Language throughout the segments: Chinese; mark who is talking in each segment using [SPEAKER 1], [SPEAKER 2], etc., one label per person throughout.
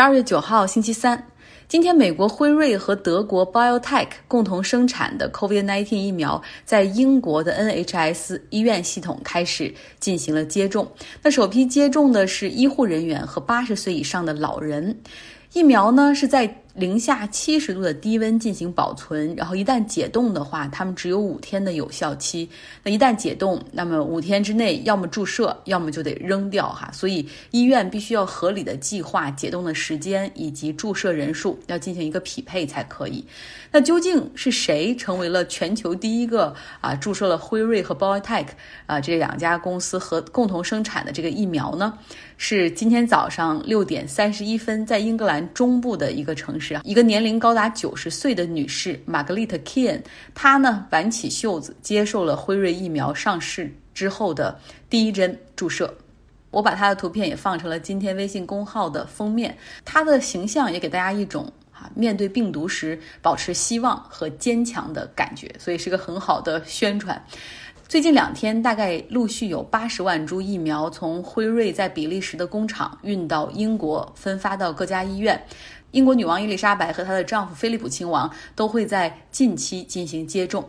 [SPEAKER 1] 二月九号，星期三，今天，美国辉瑞和德国 BioTech 共同生产的 COVID-19 疫苗在英国的 NHS 医院系统开始进行了接种。那首批接种的是医护人员和八十岁以上的老人。疫苗呢是在。零下七十度的低温进行保存，然后一旦解冻的话，它们只有五天的有效期。那一旦解冻，那么五天之内要么注射，要么就得扔掉哈。所以医院必须要合理的计划解冻的时间以及注射人数，要进行一个匹配才可以。那究竟是谁成为了全球第一个啊注射了辉瑞和 BioNTech 啊这两家公司和共同生产的这个疫苗呢？是今天早上六点三十一分，在英格兰中部的一个城市啊，一个年龄高达九十岁的女士玛格丽特· k e n 她呢挽起袖子，接受了辉瑞疫苗上市之后的第一针注射。我把她的图片也放成了今天微信公号的封面，她的形象也给大家一种啊面对病毒时保持希望和坚强的感觉，所以是个很好的宣传。最近两天，大概陆续有八十万株疫苗从辉瑞在比利时的工厂运到英国，分发到各家医院。英国女王伊丽莎白和她的丈夫菲利普亲王都会在近期进行接种。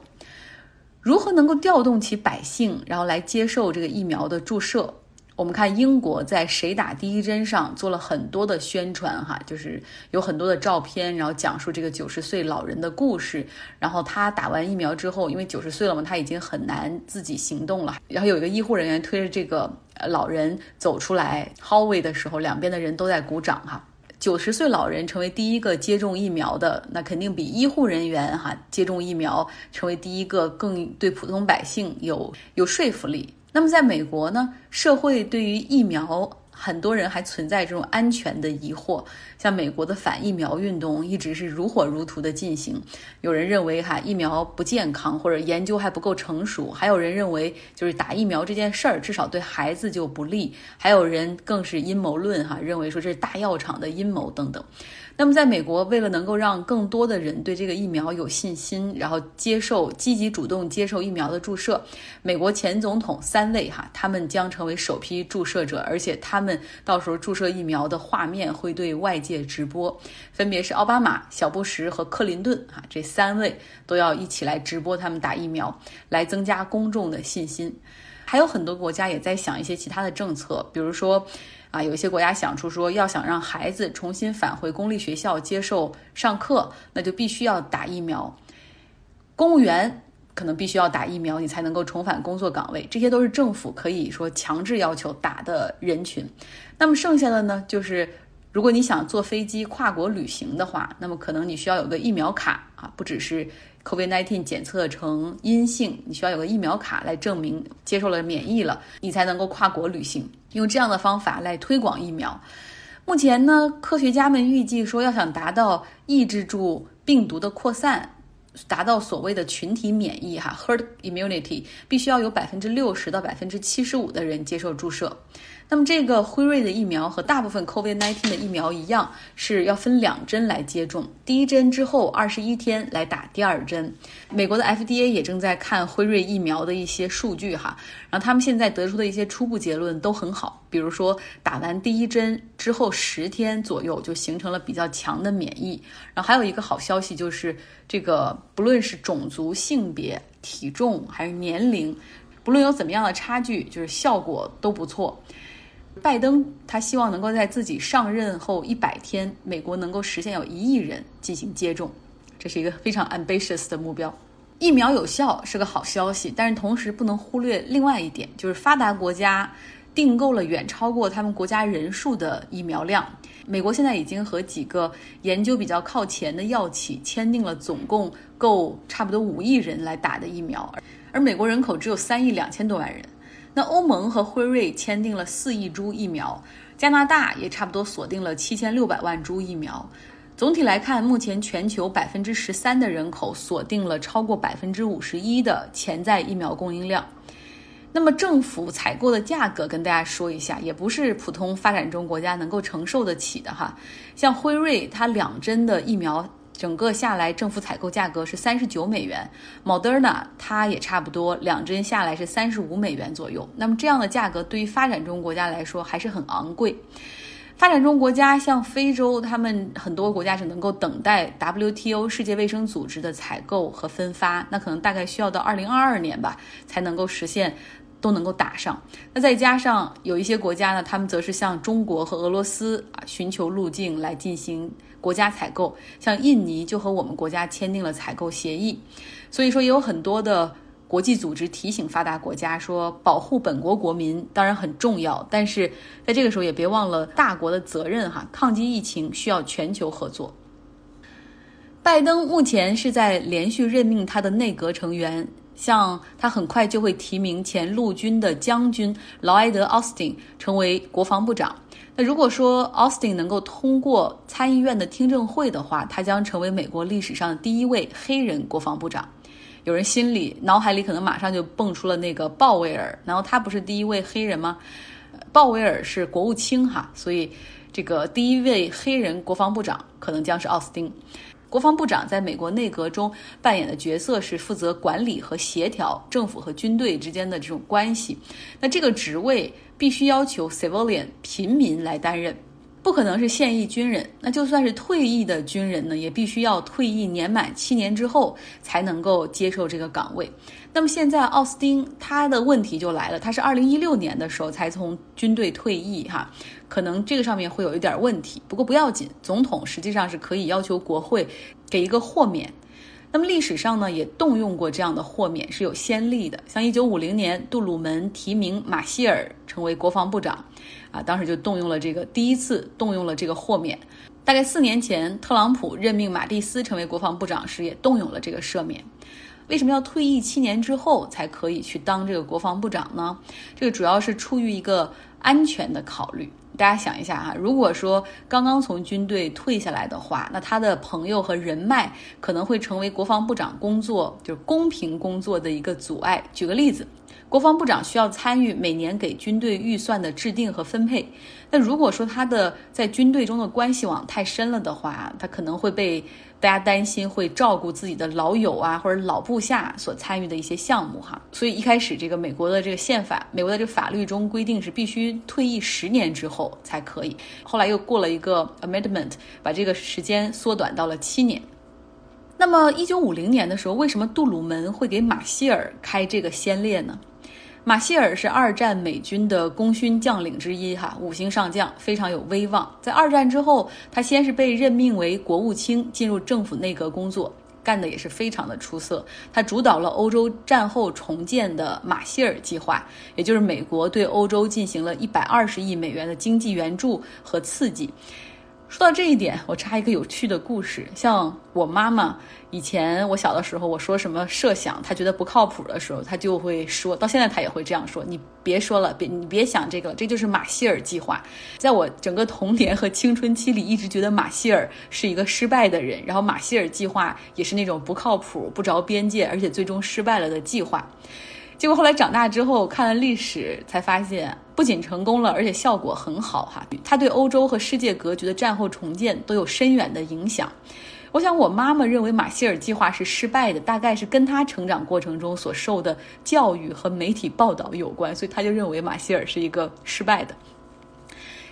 [SPEAKER 1] 如何能够调动起百姓，然后来接受这个疫苗的注射？我们看英国在“谁打第一针”上做了很多的宣传，哈，就是有很多的照片，然后讲述这个九十岁老人的故事。然后他打完疫苗之后，因为九十岁了嘛，他已经很难自己行动了。然后有一个医护人员推着这个老人走出来 hallway 的时候，两边的人都在鼓掌，哈。九十岁老人成为第一个接种疫苗的，那肯定比医护人员哈接种疫苗成为第一个更对普通百姓有有说服力。那么，在美国呢，社会对于疫苗，很多人还存在这种安全的疑惑。像美国的反疫苗运动一直是如火如荼的进行。有人认为哈疫苗不健康，或者研究还不够成熟；还有人认为就是打疫苗这件事儿至少对孩子就不利；还有人更是阴谋论哈，认为说这是大药厂的阴谋等等。那么，在美国，为了能够让更多的人对这个疫苗有信心，然后接受积极主动接受疫苗的注射，美国前总统三位哈，他们将成为首批注射者，而且他们到时候注射疫苗的画面会对外界直播，分别是奥巴马、小布什和克林顿哈，这三位都要一起来直播他们打疫苗，来增加公众的信心。还有很多国家也在想一些其他的政策，比如说。啊，有一些国家想出说，要想让孩子重新返回公立学校接受上课，那就必须要打疫苗。公务员可能必须要打疫苗，你才能够重返工作岗位。这些都是政府可以说强制要求打的人群。那么剩下的呢，就是如果你想坐飞机跨国旅行的话，那么可能你需要有个疫苗卡啊，不只是。COVID-19 检测成阴性，你需要有个疫苗卡来证明接受了免疫了，你才能够跨国旅行。用这样的方法来推广疫苗。目前呢，科学家们预计说，要想达到抑制住病毒的扩散，达到所谓的群体免疫哈 （herd immunity），必须要有百分之六十到百分之七十五的人接受注射。那么这个辉瑞的疫苗和大部分 COVID-19 的疫苗一样，是要分两针来接种。第一针之后二十一天来打第二针。美国的 FDA 也正在看辉瑞疫苗的一些数据哈，然后他们现在得出的一些初步结论都很好。比如说打完第一针之后十天左右就形成了比较强的免疫。然后还有一个好消息就是，这个不论是种族、性别、体重还是年龄，不论有怎么样的差距，就是效果都不错。拜登他希望能够在自己上任后一百天，美国能够实现有一亿人进行接种，这是一个非常 ambitious 的目标。疫苗有效是个好消息，但是同时不能忽略另外一点，就是发达国家订购了远超过他们国家人数的疫苗量。美国现在已经和几个研究比较靠前的药企签订了总共够差不多五亿人来打的疫苗，而美国人口只有三亿两千多万人。那欧盟和辉瑞签订了四亿株疫苗，加拿大也差不多锁定了七千六百万株疫苗。总体来看，目前全球百分之十三的人口锁定了超过百分之五十一的潜在疫苗供应量。那么政府采购的价格，跟大家说一下，也不是普通发展中国家能够承受得起的哈。像辉瑞，它两针的疫苗。整个下来，政府采购价格是三十九美元，Moderna 它也差不多，两针下来是三十五美元左右。那么这样的价格对于发展中国家来说还是很昂贵。发展中国家像非洲，他们很多国家是能够等待 WTO 世界卫生组织的采购和分发，那可能大概需要到二零二二年吧，才能够实现都能够打上。那再加上有一些国家呢，他们则是向中国和俄罗斯啊寻求路径来进行国家采购，像印尼就和我们国家签订了采购协议，所以说也有很多的。国际组织提醒发达国家说，保护本国国民当然很重要，但是在这个时候也别忘了大国的责任哈。抗击疫情需要全球合作。拜登目前是在连续任命他的内阁成员，像他很快就会提名前陆军的将军劳埃德·奥斯汀成为国防部长。那如果说奥斯汀能够通过参议院的听证会的话，他将成为美国历史上第一位黑人国防部长。有人心里脑海里可能马上就蹦出了那个鲍威尔，然后他不是第一位黑人吗？鲍威尔是国务卿哈，所以这个第一位黑人国防部长可能将是奥斯汀。国防部长在美国内阁中扮演的角色是负责管理和协调政府和军队之间的这种关系。那这个职位必须要求 civilian 平民来担任。不可能是现役军人，那就算是退役的军人呢，也必须要退役年满七年之后才能够接受这个岗位。那么现在奥斯汀他的问题就来了，他是二零一六年的时候才从军队退役，哈，可能这个上面会有一点问题。不过不要紧，总统实际上是可以要求国会给一个豁免。那么历史上呢，也动用过这样的豁免，是有先例的。像一九五零年，杜鲁门提名马歇尔成为国防部长，啊，当时就动用了这个第一次动用了这个豁免。大概四年前，特朗普任命马蒂斯成为国防部长时，也动用了这个赦免。为什么要退役七年之后才可以去当这个国防部长呢？这个主要是出于一个安全的考虑。大家想一下哈，如果说刚刚从军队退下来的话，那他的朋友和人脉可能会成为国防部长工作就是公平工作的一个阻碍。举个例子，国防部长需要参与每年给军队预算的制定和分配，那如果说他的在军队中的关系网太深了的话，他可能会被。大家担心会照顾自己的老友啊，或者老部下所参与的一些项目哈，所以一开始这个美国的这个宪法，美国的这个法律中规定是必须退役十年之后才可以。后来又过了一个 amendment，把这个时间缩短到了七年。那么一九五零年的时候，为什么杜鲁门会给马歇尔开这个先烈呢？马歇尔是二战美军的功勋将领之一，哈，五星上将，非常有威望。在二战之后，他先是被任命为国务卿，进入政府内阁工作，干的也是非常的出色。他主导了欧洲战后重建的马歇尔计划，也就是美国对欧洲进行了一百二十亿美元的经济援助和刺激。说到这一点，我插一个有趣的故事。像我妈妈以前，我小的时候，我说什么设想，她觉得不靠谱的时候，她就会说到现在，她也会这样说：“你别说了，别你别想这个了，这就是马歇尔计划。”在我整个童年和青春期里，一直觉得马歇尔是一个失败的人，然后马歇尔计划也是那种不靠谱、不着边界，而且最终失败了的计划。结果后来长大之后看了历史，才发现不仅成功了，而且效果很好哈。它对欧洲和世界格局的战后重建都有深远的影响。我想我妈妈认为马歇尔计划是失败的，大概是跟她成长过程中所受的教育和媒体报道有关，所以她就认为马歇尔是一个失败的。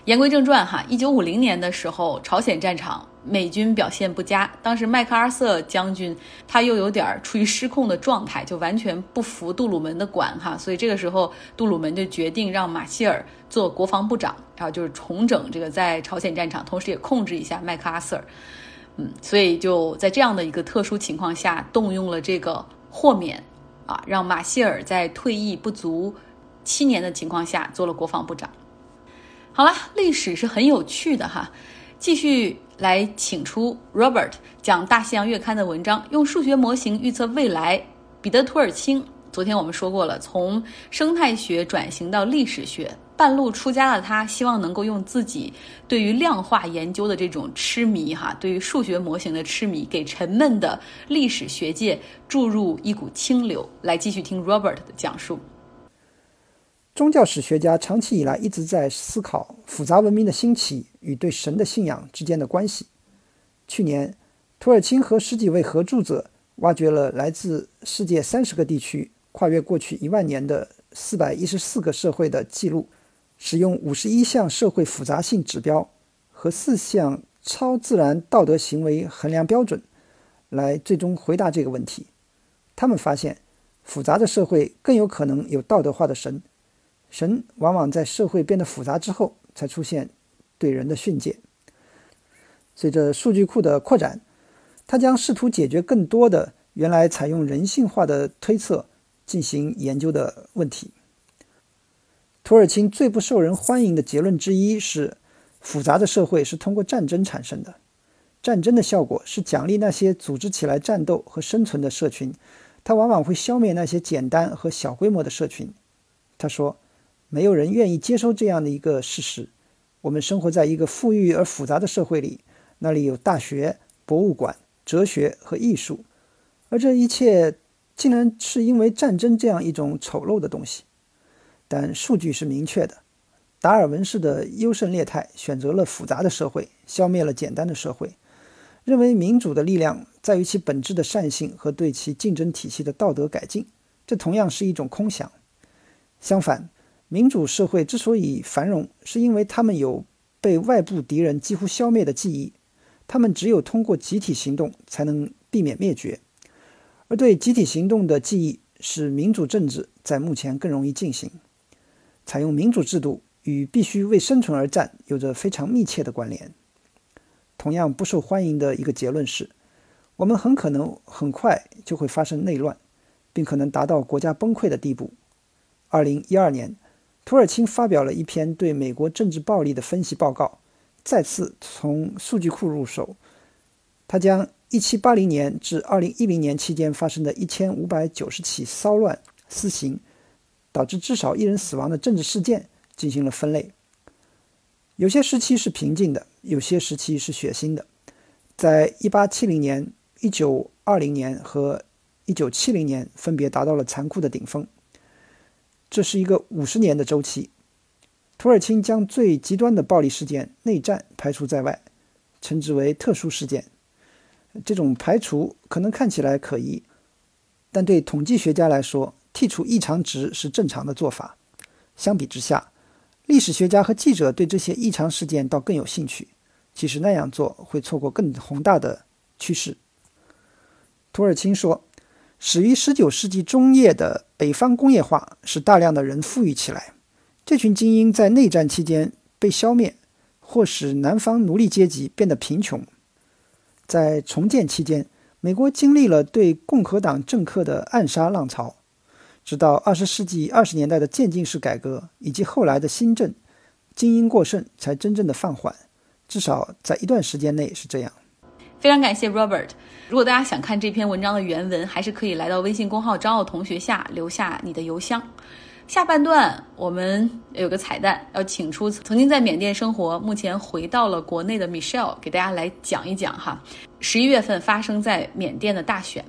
[SPEAKER 1] 言归正传哈，一九五零年的时候，朝鲜战场美军表现不佳，当时麦克阿瑟将军他又有点处于失控的状态，就完全不服杜鲁门的管哈，所以这个时候杜鲁门就决定让马歇尔做国防部长，然后就是重整这个在朝鲜战场，同时也控制一下麦克阿瑟，嗯，所以就在这样的一个特殊情况下，动用了这个豁免啊，让马歇尔在退役不足七年的情况下做了国防部长。好了，历史是很有趣的哈，继续来请出 Robert 讲《大西洋月刊》的文章，用数学模型预测未来。彼得·图尔钦，昨天我们说过了，从生态学转型到历史学，半路出家的他，希望能够用自己对于量化研究的这种痴迷哈，对于数学模型的痴迷，给沉闷的历史学界注入一股清流。来继续听 Robert 的讲述。
[SPEAKER 2] 宗教史学家长期以来一直在思考复杂文明的兴起与对神的信仰之间的关系。去年，土耳其和十几位合著者挖掘了来自世界三十个地区、跨越过去一万年的四百一十四个社会的记录，使用五十一项社会复杂性指标和四项超自然道德行为衡量标准，来最终回答这个问题。他们发现，复杂的社会更有可能有道德化的神，神往往在社会变得复杂之后才出现对人的训诫。随着数据库的扩展，他将试图解决更多的原来采用人性化的推测进行研究的问题。土尔钦最不受人欢迎的结论之一是，复杂的社会是通过战争产生的。战争的效果是奖励那些组织起来战斗和生存的社群，它往往会消灭那些简单和小规模的社群。他说：“没有人愿意接受这样的一个事实。我们生活在一个富裕而复杂的社会里，那里有大学、博物馆、哲学和艺术，而这一切竟然是因为战争这样一种丑陋的东西。”但数据是明确的，达尔文式的优胜劣汰选择了复杂的社会，消灭了简单的社会，认为民主的力量在于其本质的善性和对其竞争体系的道德改进，这同样是一种空想。相反，民主社会之所以繁荣，是因为他们有被外部敌人几乎消灭的记忆，他们只有通过集体行动才能避免灭绝，而对集体行动的记忆使民主政治在目前更容易进行。采用民主制度与必须为生存而战有着非常密切的关联。同样不受欢迎的一个结论是，我们很可能很快就会发生内乱，并可能达到国家崩溃的地步。二零一二年，土耳其发表了一篇对美国政治暴力的分析报告，再次从数据库入手。他将一七八零年至二零一零年期间发生的一千五百九十起骚乱、私刑。导致至少一人死亡的政治事件进行了分类。有些时期是平静的，有些时期是血腥的。在1870年、1920年和1970年分别达到了残酷的顶峰。这是一个五十年的周期。土耳其将最极端的暴力事件——内战排除在外，称之为特殊事件。这种排除可能看起来可疑，但对统计学家来说，剔除异常值是正常的做法。相比之下，历史学家和记者对这些异常事件倒更有兴趣。其实那样做会错过更宏大的趋势。图尔钦说：“始于19世纪中叶的北方工业化使大量的人富裕起来。这群精英在内战期间被消灭，或使南方奴隶阶级变得贫穷。在重建期间，美国经历了对共和党政客的暗杀浪潮。”直到二十世纪二十年代的渐进式改革，以及后来的新政，精英过剩才真正的放缓，至少在一段时间内是这样。
[SPEAKER 1] 非常感谢 Robert。如果大家想看这篇文章的原文，还是可以来到微信公号张奥同学下留下你的邮箱。下半段我们有个彩蛋，要请出曾经在缅甸生活、目前回到了国内的 Michelle，给大家来讲一讲哈，十一月份发生在缅甸的大选。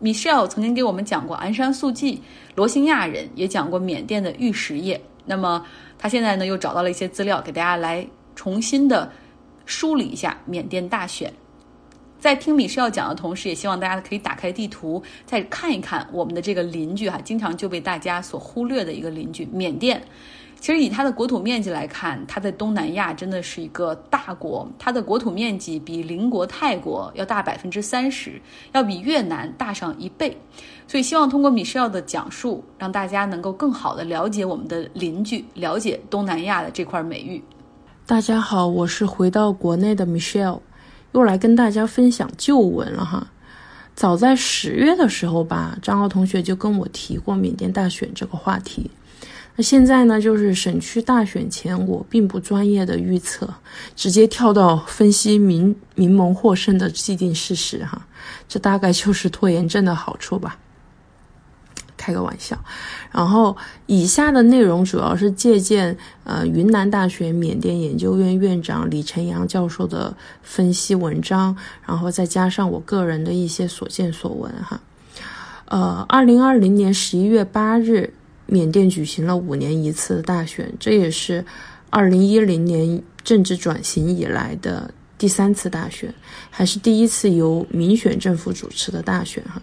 [SPEAKER 1] Michelle 曾经给我们讲过昂山素季，罗兴亚人也讲过缅甸的玉石业。那么他现在呢又找到了一些资料，给大家来重新的梳理一下缅甸大选。在听米歇尔讲的同时，也希望大家可以打开地图，再看一看我们的这个邻居哈，经常就被大家所忽略的一个邻居——缅甸。其实以它的国土面积来看，它在东南亚真的是一个大国。它的国土面积比邻国泰国要大百分之三十，要比越南大上一倍。所以希望通过米歇尔的讲述，让大家能够更好的了解我们的邻居，了解东南亚的这块美玉。
[SPEAKER 3] 大家好，我是回到国内的 Michelle，又来跟大家分享旧闻了哈。早在十月的时候吧，张傲同学就跟我提过缅甸大选这个话题。那现在呢，就是省区大选前，我并不专业的预测，直接跳到分析民民盟获胜的既定事实哈，这大概就是拖延症的好处吧，开个玩笑。然后以下的内容主要是借鉴呃云南大学缅甸研究院院长李晨阳教授的分析文章，然后再加上我个人的一些所见所闻哈。呃，二零二零年十一月八日。缅甸举行了五年一次的大选，这也是二零一零年政治转型以来的第三次大选，还是第一次由民选政府主持的大选哈。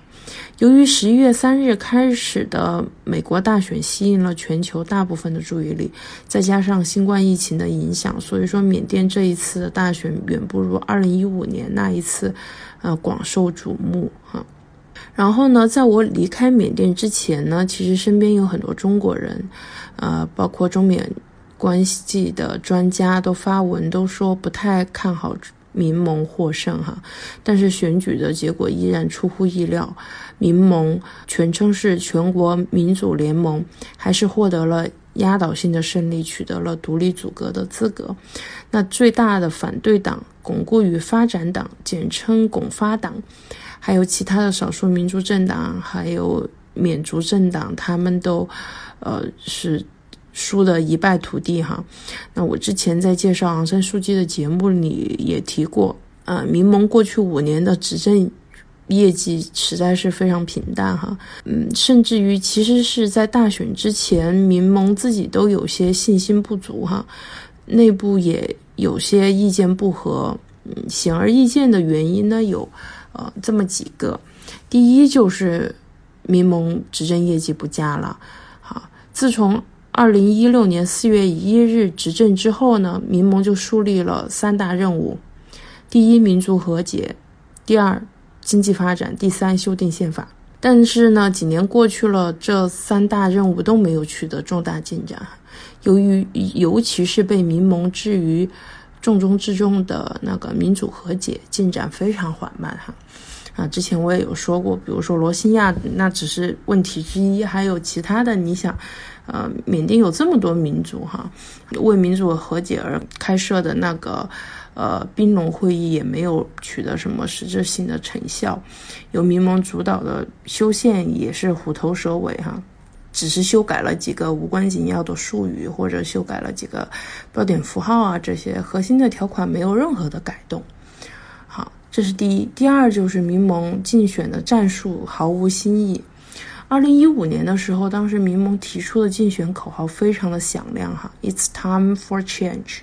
[SPEAKER 3] 由于十一月三日开始的美国大选吸引了全球大部分的注意力，再加上新冠疫情的影响，所以说缅甸这一次的大选远不如二零一五年那一次，呃广受瞩目哈。然后呢，在我离开缅甸之前呢，其实身边有很多中国人，呃，包括中缅关系的专家都发文都说不太看好。民盟获胜哈，但是选举的结果依然出乎意料，民盟全称是全国民主联盟，还是获得了压倒性的胜利，取得了独立组阁的资格。那最大的反对党巩固与发展党，简称巩发党，还有其他的少数民族政党，还有缅族政党，他们都，呃是。输得一败涂地哈，那我之前在介绍昂山素季的节目里也提过，呃，民盟过去五年的执政业绩实在是非常平淡哈，嗯，甚至于其实是在大选之前，民盟自己都有些信心不足哈，内部也有些意见不合，嗯，显而易见的原因呢有，呃，这么几个，第一就是民盟执政业绩不佳了，好，自从二零一六年四月一日执政之后呢，民盟就树立了三大任务：第一，民族和解；第二，经济发展；第三，修订宪法。但是呢，几年过去了，这三大任务都没有取得重大进展。由于，尤其是被民盟置于重中之重的那个民主和解，进展非常缓慢。哈。啊，之前我也有说过，比如说罗兴亚，那只是问题之一，还有其他的。你想，呃，缅甸有这么多民族哈，为民族和解而开设的那个呃兵戎会议也没有取得什么实质性的成效，由民盟主导的修宪也是虎头蛇尾哈，只是修改了几个无关紧要的术语，或者修改了几个标点符号啊，这些核心的条款没有任何的改动。好这是第一，第二就是民盟竞选的战术毫无新意。二零一五年的时候，当时民盟提出的竞选口号非常的响亮，哈，It's time for change，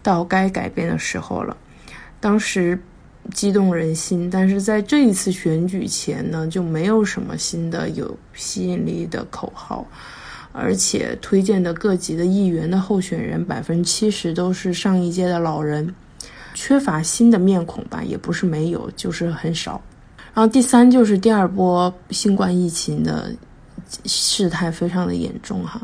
[SPEAKER 3] 到该改变的时候了。当时激动人心，但是在这一次选举前呢，就没有什么新的有吸引力的口号，而且推荐的各级的议员的候选人百分之七十都是上一届的老人。缺乏新的面孔吧，也不是没有，就是很少。然后第三就是第二波新冠疫情的事态非常的严重哈，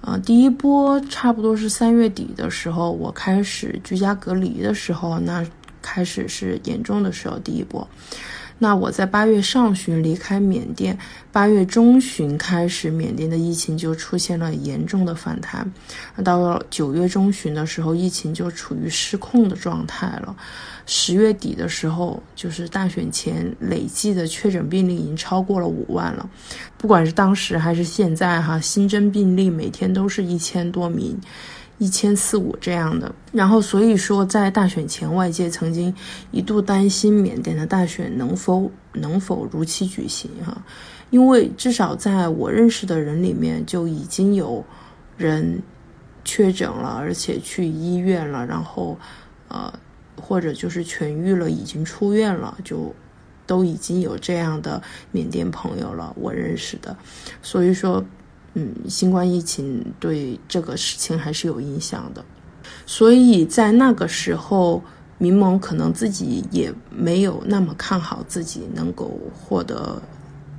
[SPEAKER 3] 呃，第一波差不多是三月底的时候，我开始居家隔离的时候，那开始是严重的时候，第一波。那我在八月上旬离开缅甸，八月中旬开始，缅甸的疫情就出现了严重的反弹。那到了九月中旬的时候，疫情就处于失控的状态了。十月底的时候，就是大选前累计的确诊病例已经超过了五万了。不管是当时还是现在，哈，新增病例每天都是一千多名。一千四五这样的，然后所以说，在大选前，外界曾经一度担心缅甸的大选能否能否如期举行哈，因为至少在我认识的人里面就已经有人确诊了，而且去医院了，然后呃或者就是痊愈了，已经出院了，就都已经有这样的缅甸朋友了，我认识的，所以说。嗯，新冠疫情对这个事情还是有影响的，所以在那个时候，民盟可能自己也没有那么看好自己能够获得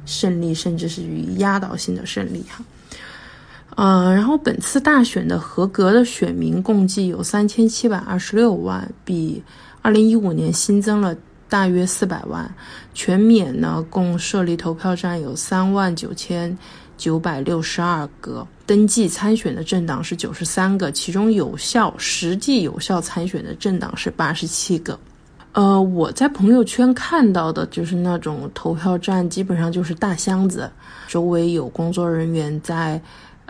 [SPEAKER 3] 胜利，甚至是于压倒性的胜利哈。呃，然后本次大选的合格的选民共计有三千七百二十六万，比二零一五年新增了大约四百万。全缅呢，共设立投票站有三万九千。九百六十二个登记参选的政党是九十三个，其中有效、实际有效参选的政党是八十七个。呃，我在朋友圈看到的就是那种投票站，基本上就是大箱子，周围有工作人员在，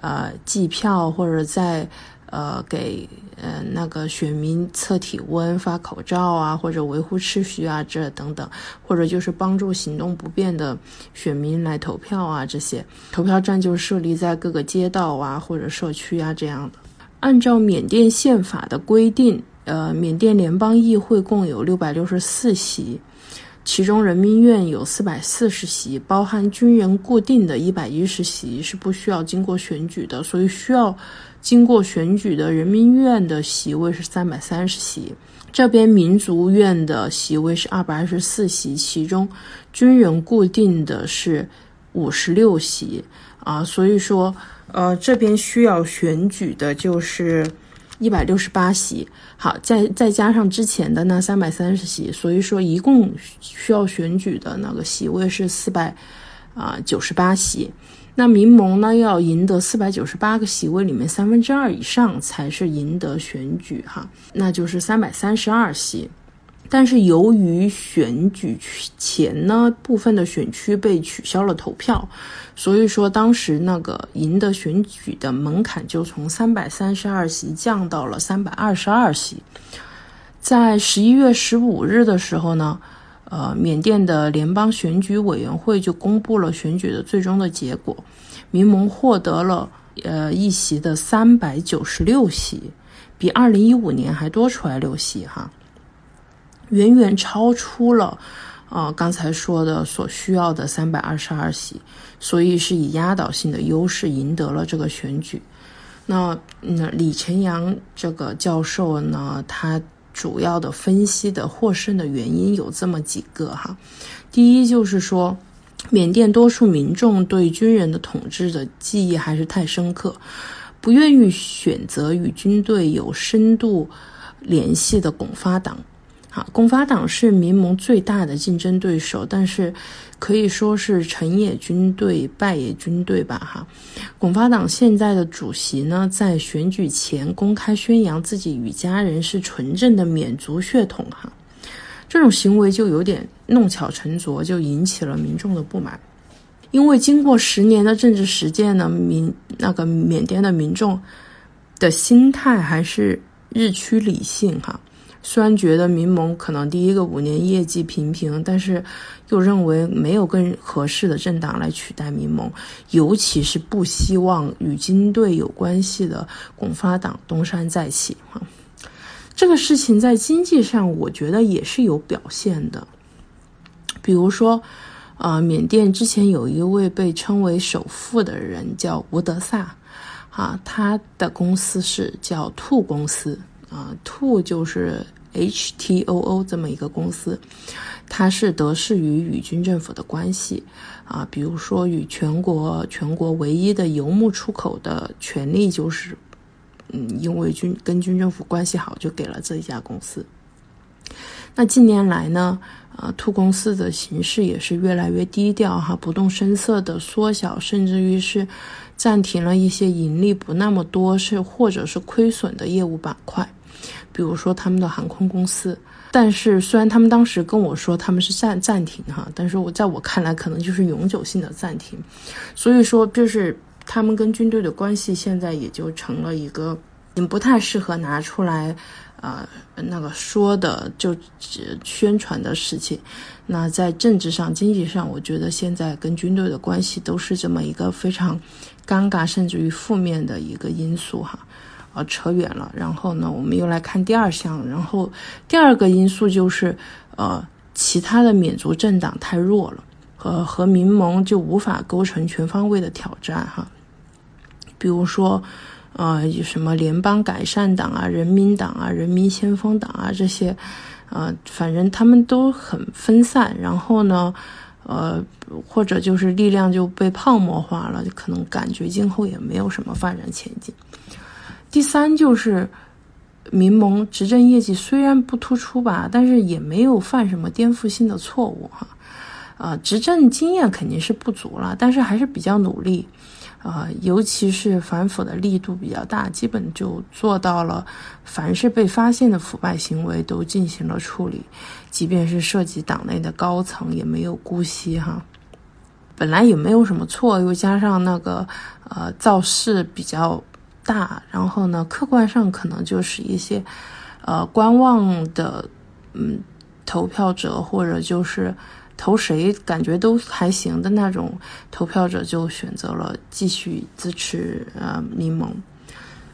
[SPEAKER 3] 呃，计票或者在。呃，给呃那个选民测体温、发口罩啊，或者维护秩序啊，这等等，或者就是帮助行动不便的选民来投票啊，这些投票站就设立在各个街道啊或者社区啊这样的。按照缅甸宪法的规定，呃，缅甸联邦议会共有六百六十四席，其中人民医院有四百四十席，包含军人固定的一百一十席是不需要经过选举的，所以需要经过选举的人民医院的席位是三百三十席。这边民族院的席位是二百二十四席，其中军人固定的是五十六席啊，所以说呃这边需要选举的就是。一百六十八席，好，再再加上之前的那三百三十席，所以说一共需要选举的那个席位是四百啊九十八席。那民盟呢要赢得四百九十八个席位里面三分之二以上才是赢得选举哈，那就是三百三十二席。但是由于选举前呢，部分的选区被取消了投票，所以说当时那个赢得选举的门槛就从三百三十二席降到了三百二十二席。在十一月十五日的时候呢，呃，缅甸的联邦选举委员会就公布了选举的最终的结果，民盟获得了呃一席的三百九十六席，比二零一五年还多出来六席哈。远远超出了，呃，刚才说的所需要的三百二十二席，所以是以压倒性的优势赢得了这个选举。那那李晨阳这个教授呢，他主要的分析的获胜的原因有这么几个哈。第一就是说，缅甸多数民众对军人的统治的记忆还是太深刻，不愿意选择与军队有深度联系的拱发党。啊，拱发党是民盟最大的竞争对手，但是可以说是成也军队，败也军队吧。哈，拱发党现在的主席呢，在选举前公开宣扬自己与家人是纯正的缅族血统，哈，这种行为就有点弄巧成拙，就引起了民众的不满。因为经过十年的政治实践呢，民那个缅甸的民众的心态还是日趋理性，哈。虽然觉得民盟可能第一个五年业绩平平，但是又认为没有更合适的政党来取代民盟，尤其是不希望与军队有关系的拱发党东山再起。哈，这个事情在经济上，我觉得也是有表现的。比如说，啊，缅甸之前有一位被称为首富的人叫吴德萨，啊，他的公司是叫兔公司。啊，兔就是 H T O O 这么一个公司，它是得势于与军政府的关系啊，比如说与全国全国唯一的游牧出口的权利，就是嗯，因为军跟军政府关系好，就给了这一家公司。那近年来呢，呃，兔公司的形势也是越来越低调哈，不动声色的缩小，甚至于是暂停了一些盈利不那么多是或者是亏损的业务板块。比如说他们的航空公司，但是虽然他们当时跟我说他们是暂暂停哈，但是我在我看来可能就是永久性的暂停，所以说就是他们跟军队的关系现在也就成了一个，你不太适合拿出来，呃，那个说的就宣传的事情。那在政治上、经济上，我觉得现在跟军队的关系都是这么一个非常尴尬，甚至于负面的一个因素哈。啊，扯远了。然后呢，我们又来看第二项。然后第二个因素就是，呃，其他的缅族政党太弱了，和和民盟就无法构成全方位的挑战哈。比如说，呃，有什么联邦改善党啊、人民党啊、人民先锋党啊这些，呃，反正他们都很分散。然后呢，呃，或者就是力量就被泡沫化了，可能感觉今后也没有什么发展前景。第三就是，民盟执政业绩虽然不突出吧，但是也没有犯什么颠覆性的错误哈，啊，执政经验肯定是不足了，但是还是比较努力，啊，尤其是反腐的力度比较大，基本就做到了，凡是被发现的腐败行为都进行了处理，即便是涉及党内的高层也没有姑息哈，本来也没有什么错，又加上那个呃造势比较。大，然后呢，客观上可能就是一些，呃，观望的，嗯，投票者或者就是投谁感觉都还行的那种投票者，就选择了继续支持呃民盟。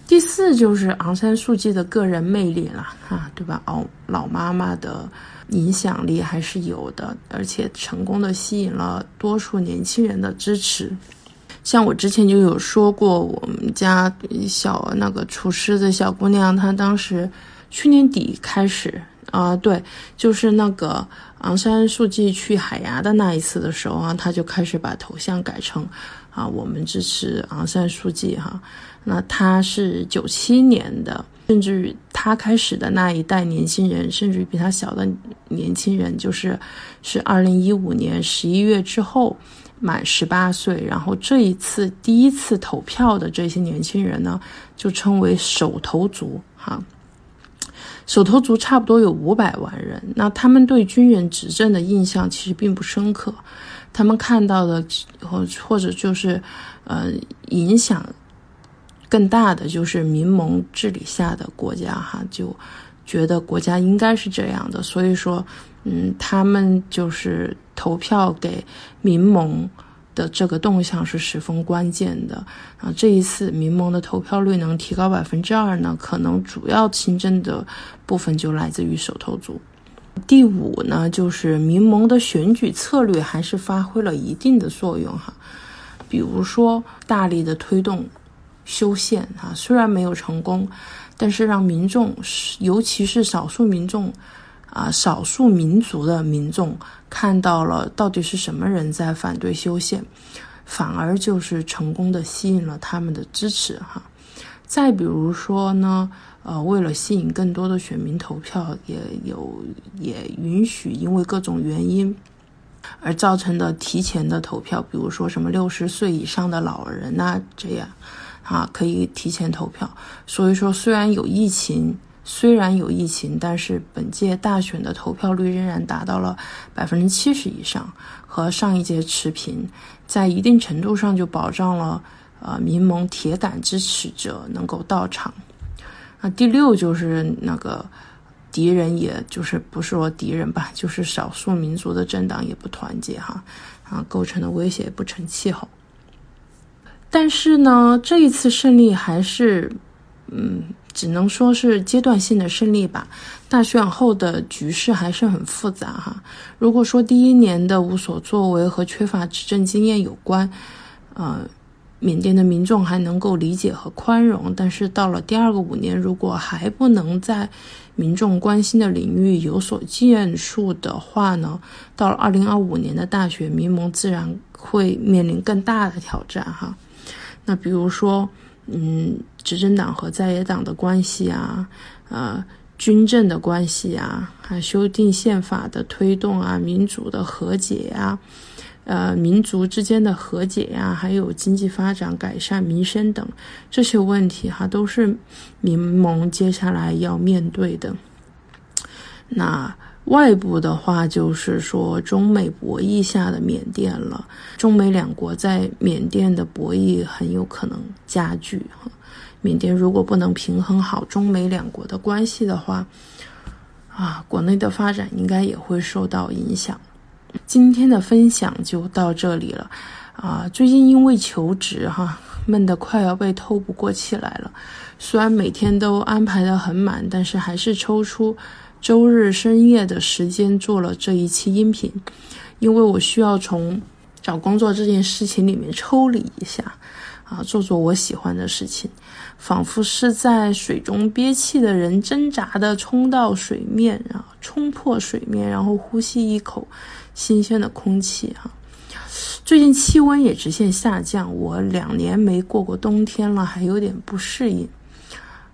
[SPEAKER 3] 第四就是昂山素季的个人魅力了，哈，对吧？老老妈妈的影响力还是有的，而且成功的吸引了多数年轻人的支持。像我之前就有说过，我们家小那个厨师的小姑娘，她当时去年底开始啊，对，就是那个昂山素季去海牙的那一次的时候啊，她就开始把头像改成啊，我们支持昂山素季哈。那她是九七年的，甚至于他开始的那一代年轻人，甚至于比她小的年轻人，就是是二零一五年十一月之后满十八岁，然后这一次第一次投票的这些年轻人呢，就称为手头族哈。手头族差不多有五百万人，那他们对军人执政的印象其实并不深刻，他们看到的或或者就是呃影响。更大的就是民盟治理下的国家，哈，就觉得国家应该是这样的，所以说，嗯，他们就是投票给民盟的这个动向是十分关键的啊。这一次民盟的投票率能提高百分之二呢，可能主要新增的部分就来自于手头族。第五呢，就是民盟的选举策略还是发挥了一定的作用哈，比如说大力的推动。修宪啊，虽然没有成功，但是让民众，尤其是少数民众，啊，少数民族的民众看到了到底是什么人在反对修宪，反而就是成功的吸引了他们的支持哈。再比如说呢，呃，为了吸引更多的选民投票，也有也允许因为各种原因而造成的提前的投票，比如说什么六十岁以上的老人呐，这样。啊，可以提前投票。所以说，虽然有疫情，虽然有疫情，但是本届大选的投票率仍然达到了百分之七十以上，和上一届持平，在一定程度上就保障了呃民盟铁杆支持者能够到场。那第六就是那个敌人，也就是不是说敌人吧，就是少数民族的政党也不团结哈，啊，构成的威胁不成气候。但是呢，这一次胜利还是，嗯，只能说是阶段性的胜利吧。大选后的局势还是很复杂哈。如果说第一年的无所作为和缺乏执政经验有关，呃，缅甸的民众还能够理解和宽容。但是到了第二个五年，如果还不能在民众关心的领域有所建树的话呢，到了二零二五年的大选，民盟自然会面临更大的挑战哈。那比如说，嗯，执政党和在野党的关系啊，呃，军政的关系啊，还修订宪法的推动啊，民主的和解呀，呃，民族之间的和解呀，还有经济发展、改善民生等这些问题哈，都是民盟接下来要面对的。那。外部的话就是说，中美博弈下的缅甸了。中美两国在缅甸的博弈很有可能加剧哈。缅甸如果不能平衡好中美两国的关系的话，啊，国内的发展应该也会受到影响。今天的分享就到这里了啊。最近因为求职哈，闷得快要被透不过气来了。虽然每天都安排的很满，但是还是抽出。周日深夜的时间做了这一期音频，因为我需要从找工作这件事情里面抽离一下，啊，做做我喜欢的事情，仿佛是在水中憋气的人挣扎的冲到水面，啊，冲破水面，然后呼吸一口新鲜的空气，哈。最近气温也直线下降，我两年没过过冬天了，还有点不适应。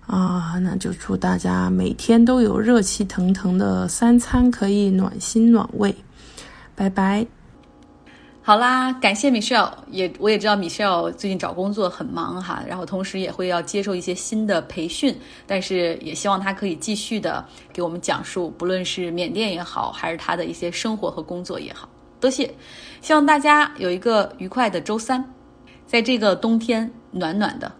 [SPEAKER 3] 啊，那就祝大家每天都有热气腾腾的三餐可以暖心暖胃，拜拜。
[SPEAKER 1] 好啦，感谢 Michelle，也我也知道 Michelle 最近找工作很忙哈，然后同时也会要接受一些新的培训，但是也希望他可以继续的给我们讲述，不论是缅甸也好，还是他的一些生活和工作也好，多谢。希望大家有一个愉快的周三，在这个冬天暖暖的。